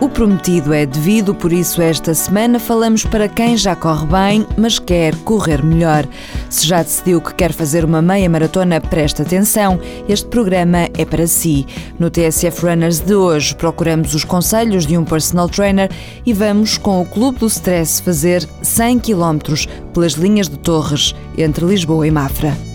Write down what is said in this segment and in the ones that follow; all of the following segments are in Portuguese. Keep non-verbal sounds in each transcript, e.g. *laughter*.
O prometido é devido, por isso esta semana falamos para quem já corre bem, mas quer correr melhor. Se já decidiu que quer fazer uma meia maratona, preste atenção, este programa é para si. No TSF Runners de hoje procuramos os conselhos de um personal trainer e vamos com o Clube do Stress fazer 100 km pelas linhas de Torres, entre Lisboa e Mafra.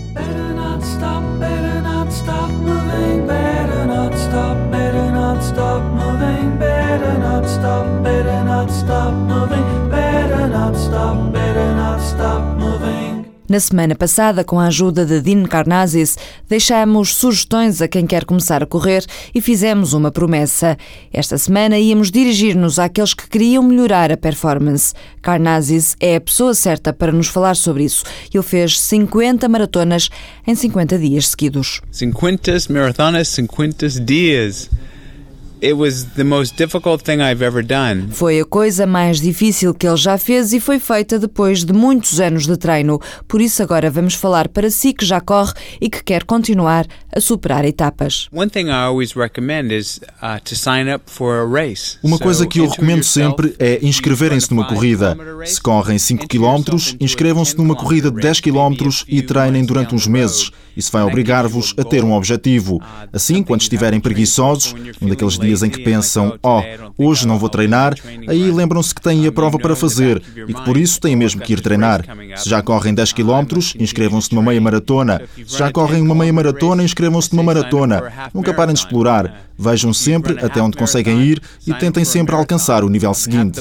Na semana passada, com a ajuda de Dean Carnazes, deixamos sugestões a quem quer começar a correr e fizemos uma promessa. Esta semana íamos dirigir-nos àqueles que queriam melhorar a performance. Carnazes é a pessoa certa para nos falar sobre isso. Ele fez 50 maratonas em 50 dias seguidos. 50 maratonas, 50 dias. Foi a coisa mais difícil que ele já fez e foi feita depois de muitos anos de treino. Por isso agora vamos falar para si que já corre e que quer continuar a superar etapas. One thing I always recommend is uh, to sign up for a race. Uma coisa que eu recomendo sempre é inscreverem-se numa corrida. Se correm 5 km, inscrevam-se numa corrida de 10 km e treinem durante uns meses. Isso vai obrigar-vos a ter um objetivo. Assim, quando estiverem preguiçosos, um daqueles dias dias em que pensam, oh, hoje não vou treinar, aí lembram-se que têm a prova para fazer e que por isso têm mesmo que ir treinar. Se já correm 10 km, inscrevam-se numa meia maratona. Se já correm uma meia maratona, inscrevam-se numa maratona. Nunca parem de explorar. Vejam sempre até onde conseguem ir e tentem sempre alcançar o nível seguinte.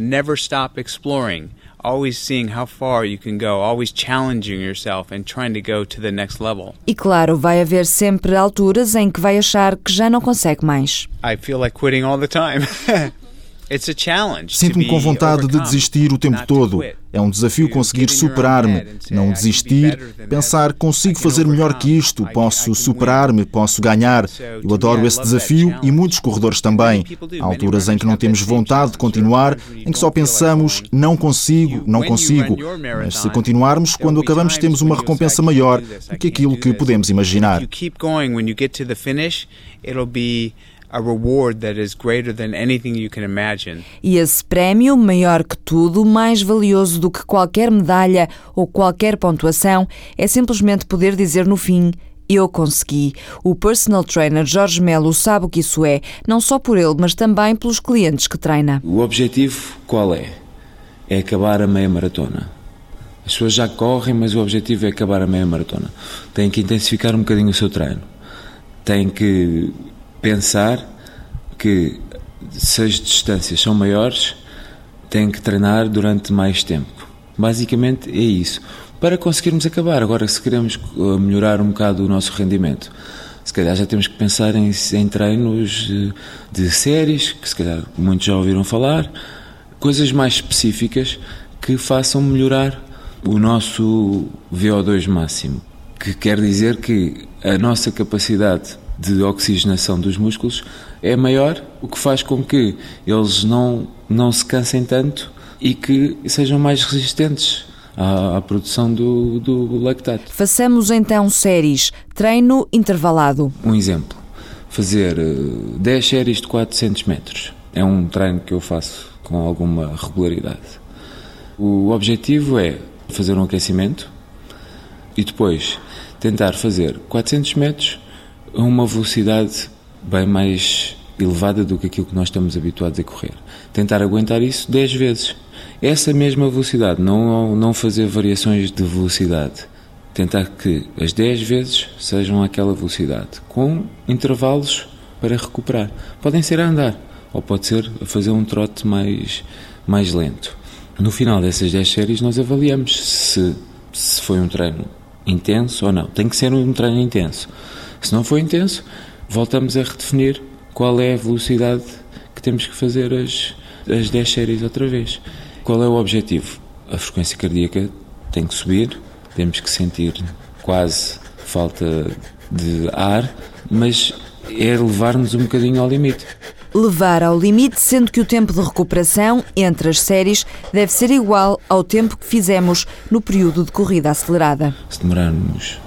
Never stop exploring always seeing how far you can go, always challenging yourself and trying to go to the next level. E claro, vai haver sempre alturas em que vai achar que já não consegue mais. I feel like quitting all the time. *laughs* Sinto-me com vontade de desistir o tempo todo. É um desafio conseguir superar-me, não desistir, pensar consigo fazer melhor que isto, posso superar-me, posso ganhar. Eu adoro esse desafio e muitos corredores também. Há alturas em que não temos vontade de continuar, em que só pensamos não consigo, não consigo. Mas se continuarmos, quando acabamos temos uma recompensa maior do que aquilo que podemos imaginar a reward that is greater than anything you can imagine. E esse prémio, maior que tudo, mais valioso do que qualquer medalha ou qualquer pontuação, é simplesmente poder dizer no fim eu consegui. O personal trainer Jorge Melo sabe o que isso é, não só por ele, mas também pelos clientes que treina. O objetivo qual é? É acabar a meia maratona. As pessoas já correm, mas o objetivo é acabar a meia maratona. Tem que intensificar um bocadinho o seu treino. Tem que pensar que se as distâncias são maiores, tem que treinar durante mais tempo. Basicamente é isso. Para conseguirmos acabar, agora se queremos uh, melhorar um bocado o nosso rendimento, se calhar já temos que pensar em, em treinos de, de séries, que se calhar muitos já ouviram falar, coisas mais específicas que façam melhorar o nosso VO2 máximo. Que quer dizer que a nossa capacidade de oxigenação dos músculos é maior, o que faz com que eles não, não se cansem tanto e que sejam mais resistentes à, à produção do, do lactato. Façamos então séries, treino intervalado. Um exemplo, fazer 10 eh, séries de 400 metros. É um treino que eu faço com alguma regularidade. O objetivo é fazer um aquecimento e depois tentar fazer 400 metros a uma velocidade bem mais elevada do que aquilo que nós estamos habituados a correr. Tentar aguentar isso 10 vezes. Essa mesma velocidade, não, não fazer variações de velocidade. Tentar que as 10 vezes sejam aquela velocidade, com intervalos para recuperar. Podem ser a andar, ou pode ser a fazer um trote mais, mais lento. No final dessas 10 séries, nós avaliamos se, se foi um treino intenso ou não. Tem que ser um treino intenso. Se não for intenso, voltamos a redefinir qual é a velocidade que temos que fazer as, as 10 séries outra vez. Qual é o objetivo? A frequência cardíaca tem que subir, temos que sentir quase falta de ar, mas é levar-nos um bocadinho ao limite. Levar ao limite, sendo que o tempo de recuperação entre as séries deve ser igual ao tempo que fizemos no período de corrida acelerada. Se demorarmos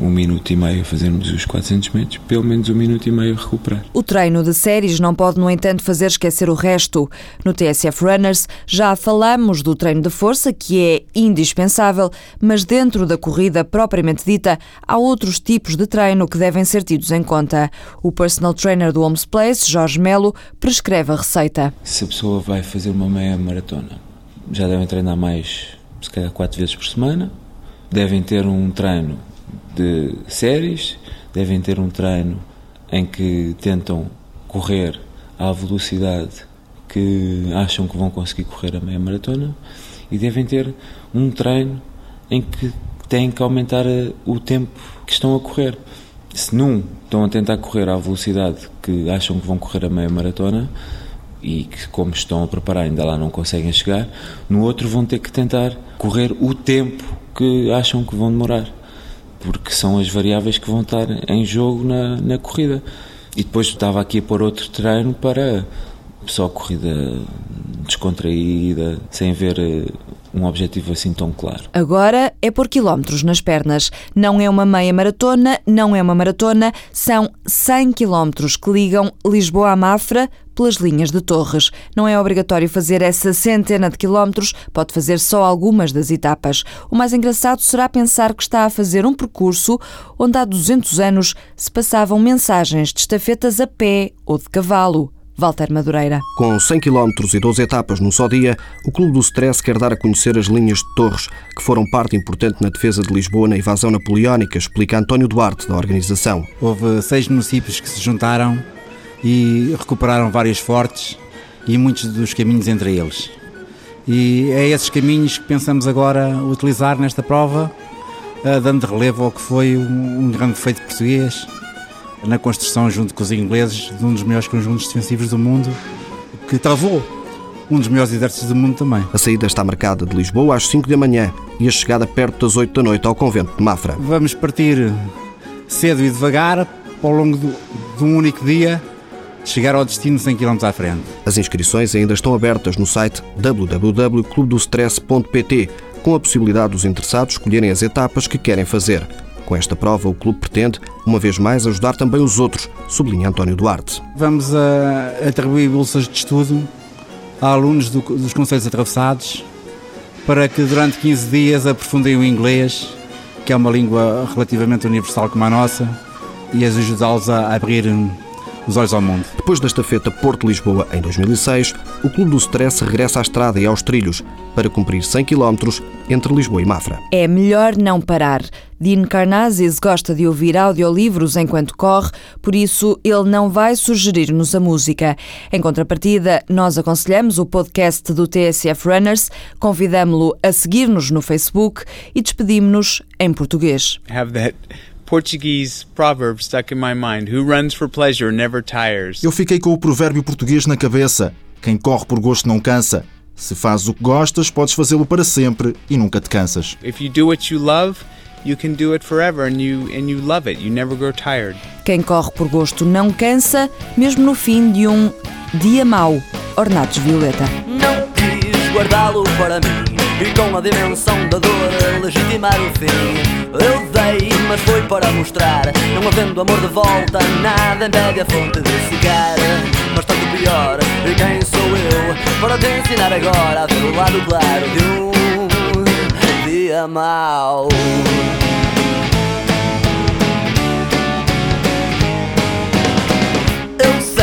um minuto e meio a fazermos os 400 metros, pelo menos um minuto e meio a recuperar. O treino de séries não pode, no entanto, fazer esquecer o resto. No TSF Runners já falamos do treino de força, que é indispensável, mas dentro da corrida propriamente dita, há outros tipos de treino que devem ser tidos em conta. O personal trainer do Homes Place, Jorge Melo, prescreve a receita. Se a pessoa vai fazer uma meia maratona, já devem treinar mais, se calhar, quatro vezes por semana. Devem ter um treino de séries, devem ter um treino em que tentam correr à velocidade que acham que vão conseguir correr a meia maratona e devem ter um treino em que têm que aumentar eh, o tempo que estão a correr. Se num estão a tentar correr à velocidade que acham que vão correr a meia maratona e que, como estão a preparar, ainda lá não conseguem chegar, no outro vão ter que tentar correr o tempo que acham que vão demorar porque são as variáveis que vão estar em jogo na, na corrida. E depois estava aqui a pôr outro treino para só corrida descontraída, sem ver eh, um objetivo assim tão claro. Agora é por quilómetros nas pernas. Não é uma meia maratona, não é uma maratona, são 100 quilómetros que ligam Lisboa a Mafra pelas linhas de Torres. Não é obrigatório fazer essa centena de quilómetros, pode fazer só algumas das etapas. O mais engraçado será pensar que está a fazer um percurso onde há 200 anos se passavam mensagens de estafetas a pé ou de cavalo. Walter Madureira. Com 100 km e 12 etapas num só dia, o Clube do Stress quer dar a conhecer as linhas de Torres, que foram parte importante na defesa de Lisboa na invasão napoleónica, explica António Duarte, da organização. Houve seis municípios que se juntaram e recuperaram vários fortes e muitos dos caminhos entre eles. E é esses caminhos que pensamos agora utilizar nesta prova, eh, dando relevo ao que foi um grande feito português na construção, junto com os ingleses, de um dos melhores conjuntos defensivos do mundo, que travou um dos melhores exércitos do mundo também. A saída está marcada de Lisboa às 5 da manhã e a chegada perto das 8 da noite ao convento de Mafra. Vamos partir cedo e devagar, ao longo de um único dia, chegar ao destino 100 km à frente. As inscrições ainda estão abertas no site www.clubedostress.pt, com a possibilidade dos interessados escolherem as etapas que querem fazer. Com esta prova, o clube pretende, uma vez mais, ajudar também os outros, sublinha António Duarte. Vamos a, atribuir bolsas de estudo a alunos do, dos conselhos atravessados para que durante 15 dias aprofundem o inglês, que é uma língua relativamente universal como a nossa, e ajudá-los a abrir os olhos ao mundo. Depois da estafeta Porto-Lisboa em 2006, o Clube do Stress regressa à estrada e aos trilhos para cumprir 100 km entre Lisboa e Mafra. É melhor não parar. Dean Carnazes gosta de ouvir audiolivros enquanto corre, por isso ele não vai sugerir-nos a música. Em contrapartida, nós aconselhamos o podcast do TSF Runners, convidamos-lo a seguir-nos no Facebook e despedimos-nos em português. Have that Portuguese proverb stuck in my mind: Who runs for pleasure never tires. Eu fiquei com o provérbio português na cabeça: Quem corre por gosto não cansa. Se fazes o que gostas, podes fazê-lo para sempre e nunca te cansas. If you do what you love, you can do it forever and you and you love it. You never grow tired. Quem corre por gosto não cansa, mesmo no fim de um dia mau. Ornatos Violeta. Não quis guardá-lo para mim e com a dimensão da dor legitimar o fim. Eu dei, mas foi para mostrar Não havendo amor de volta, nada impede a fonte de secar Mas tanto pior, e quem sou eu Para te ensinar agora a ver o lado claro de um dia mau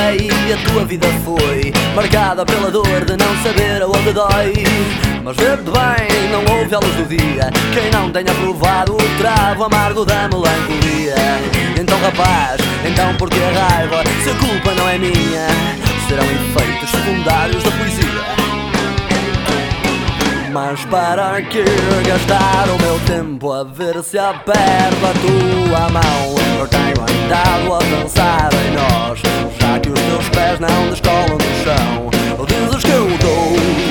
sei, a tua vida foi Marcada pela dor de não saber aonde dói. Mas verde bem, não houve a luz do dia. Quem não tenha provado o travo amargo da melancolia. Então rapaz, então por que a raiva Se a culpa não é minha? Serão efeitos secundários da poesia. Mas para que gastar o meu tempo a ver se aperto a tua mão? Eu tenho andado a spares now and they're stalling the show. This is cool though.